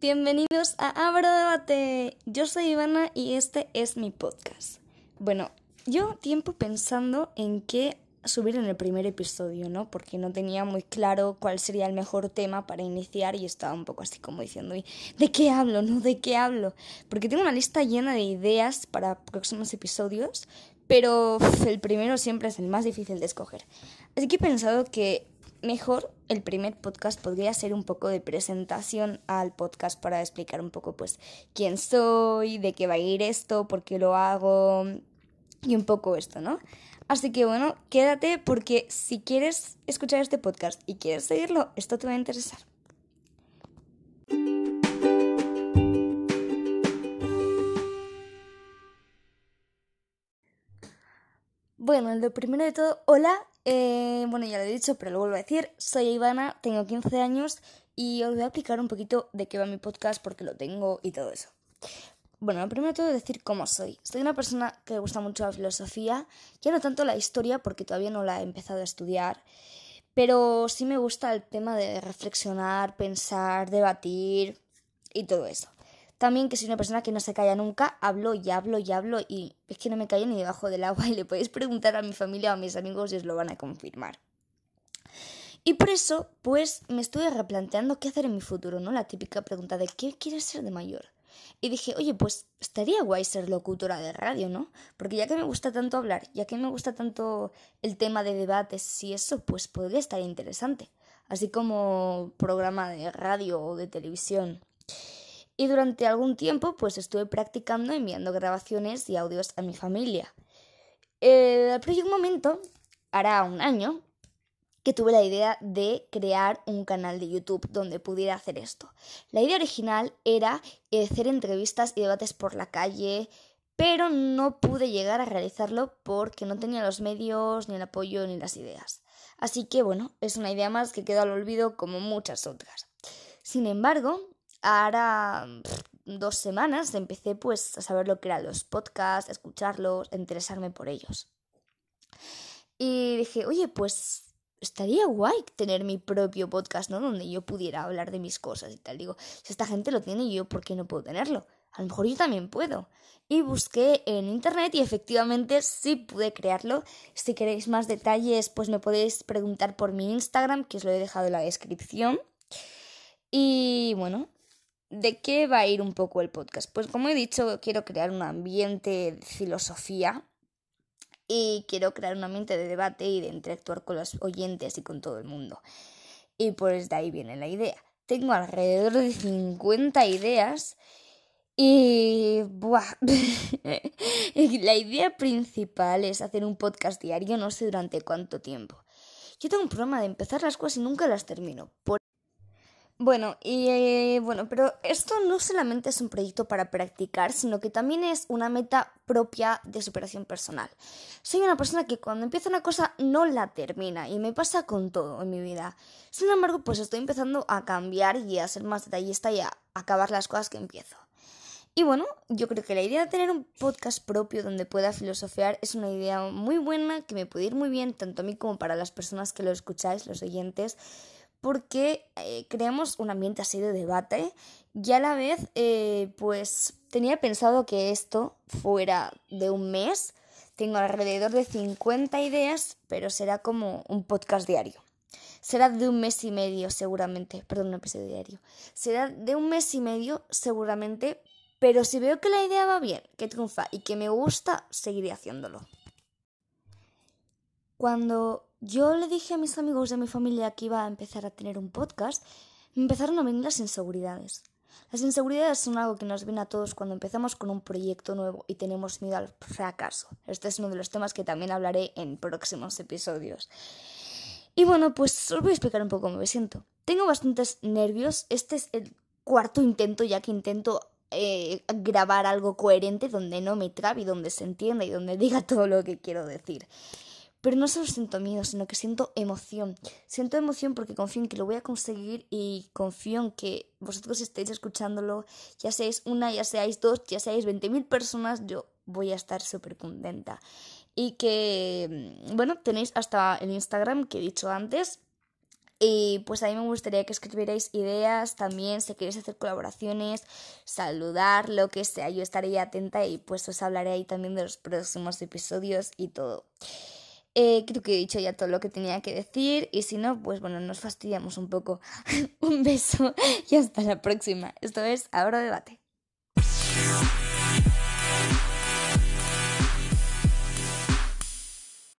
Bienvenidos a Abro Debate. Yo soy Ivana y este es mi podcast. Bueno, yo tiempo pensando en qué subir en el primer episodio, ¿no? Porque no tenía muy claro cuál sería el mejor tema para iniciar y estaba un poco así como diciendo, ¿de qué hablo? ¿No? ¿De qué hablo? Porque tengo una lista llena de ideas para próximos episodios, pero el primero siempre es el más difícil de escoger. Así que he pensado que mejor el primer podcast podría ser un poco de presentación al podcast para explicar un poco pues quién soy, de qué va a ir esto, por qué lo hago y un poco esto, ¿no? Así que bueno, quédate porque si quieres escuchar este podcast y quieres seguirlo, esto te va a interesar. Bueno, lo primero de todo, hola, eh, bueno, ya lo he dicho, pero lo vuelvo a decir. Soy Ivana, tengo 15 años y os voy a explicar un poquito de qué va mi podcast porque lo tengo y todo eso. Bueno, primero de todo decir cómo soy. Soy una persona que gusta mucho la filosofía, ya no tanto la historia porque todavía no la he empezado a estudiar, pero sí me gusta el tema de reflexionar, pensar, debatir y todo eso. También que soy una persona que no se calla nunca, hablo y hablo y hablo y es que no me callo ni debajo del agua y le podéis preguntar a mi familia o a mis amigos y os lo van a confirmar. Y por eso, pues me estuve replanteando qué hacer en mi futuro, ¿no? La típica pregunta de ¿qué quieres ser de mayor? Y dije, oye, pues estaría guay ser locutora de radio, ¿no? Porque ya que me gusta tanto hablar, ya que me gusta tanto el tema de debates y eso, pues podría estar interesante. Así como programa de radio o de televisión y durante algún tiempo pues estuve practicando enviando grabaciones y audios a mi familia. Eh, pero un momento, hará un año, que tuve la idea de crear un canal de YouTube donde pudiera hacer esto. La idea original era hacer entrevistas y debates por la calle, pero no pude llegar a realizarlo porque no tenía los medios, ni el apoyo, ni las ideas. Así que bueno, es una idea más que quedó al olvido como muchas otras. Sin embargo, ahora dos semanas empecé pues a saber lo que eran los podcasts, a escucharlos, a interesarme por ellos. Y dije, oye, pues estaría guay tener mi propio podcast, ¿no? Donde yo pudiera hablar de mis cosas y tal. Digo, si esta gente lo tiene, yo, ¿por qué no puedo tenerlo? A lo mejor yo también puedo. Y busqué en internet y efectivamente sí pude crearlo. Si queréis más detalles, pues me podéis preguntar por mi Instagram, que os lo he dejado en la descripción. Y bueno, ¿De qué va a ir un poco el podcast? Pues como he dicho, quiero crear un ambiente de filosofía y quiero crear un ambiente de debate y de interactuar con los oyentes y con todo el mundo. Y pues de ahí viene la idea. Tengo alrededor de 50 ideas y... Buah. la idea principal es hacer un podcast diario, no sé durante cuánto tiempo. Yo tengo un problema de empezar las cosas y nunca las termino. Bueno, y eh, bueno, pero esto no solamente es un proyecto para practicar, sino que también es una meta propia de superación personal. Soy una persona que cuando empieza una cosa no la termina y me pasa con todo en mi vida. Sin embargo, pues estoy empezando a cambiar y a ser más detallista y a acabar las cosas que empiezo. Y bueno, yo creo que la idea de tener un podcast propio donde pueda filosofear es una idea muy buena que me puede ir muy bien tanto a mí como para las personas que lo escucháis, los oyentes porque eh, creamos un ambiente así de debate y a la vez eh, pues tenía pensado que esto fuera de un mes. Tengo alrededor de 50 ideas, pero será como un podcast diario. Será de un mes y medio seguramente, perdón, un episodio diario. Será de un mes y medio seguramente, pero si veo que la idea va bien, que triunfa y que me gusta, seguiré haciéndolo. Cuando yo le dije a mis amigos de mi familia que iba a empezar a tener un podcast, empezaron a venir las inseguridades. Las inseguridades son algo que nos viene a todos cuando empezamos con un proyecto nuevo y tenemos miedo al fracaso. Este es uno de los temas que también hablaré en próximos episodios. Y bueno, pues os voy a explicar un poco cómo me siento. Tengo bastantes nervios. Este es el cuarto intento ya que intento eh, grabar algo coherente donde no me trabe y donde se entienda y donde diga todo lo que quiero decir. Pero no solo siento miedo, sino que siento emoción. Siento emoción porque confío en que lo voy a conseguir y confío en que vosotros estéis escuchándolo, ya seáis una, ya seáis dos, ya seáis 20.000 personas, yo voy a estar súper contenta. Y que, mm, bueno, tenéis hasta el Instagram que he dicho antes, Y pues a mí me gustaría que escribierais ideas también, si queréis hacer colaboraciones, saludar, lo que sea. Yo estaré atenta y pues os hablaré ahí también de los próximos episodios y todo. Eh, creo que he dicho ya todo lo que tenía que decir y si no, pues bueno, nos fastidiamos un poco. un beso y hasta la próxima. Esto es Ahora Debate.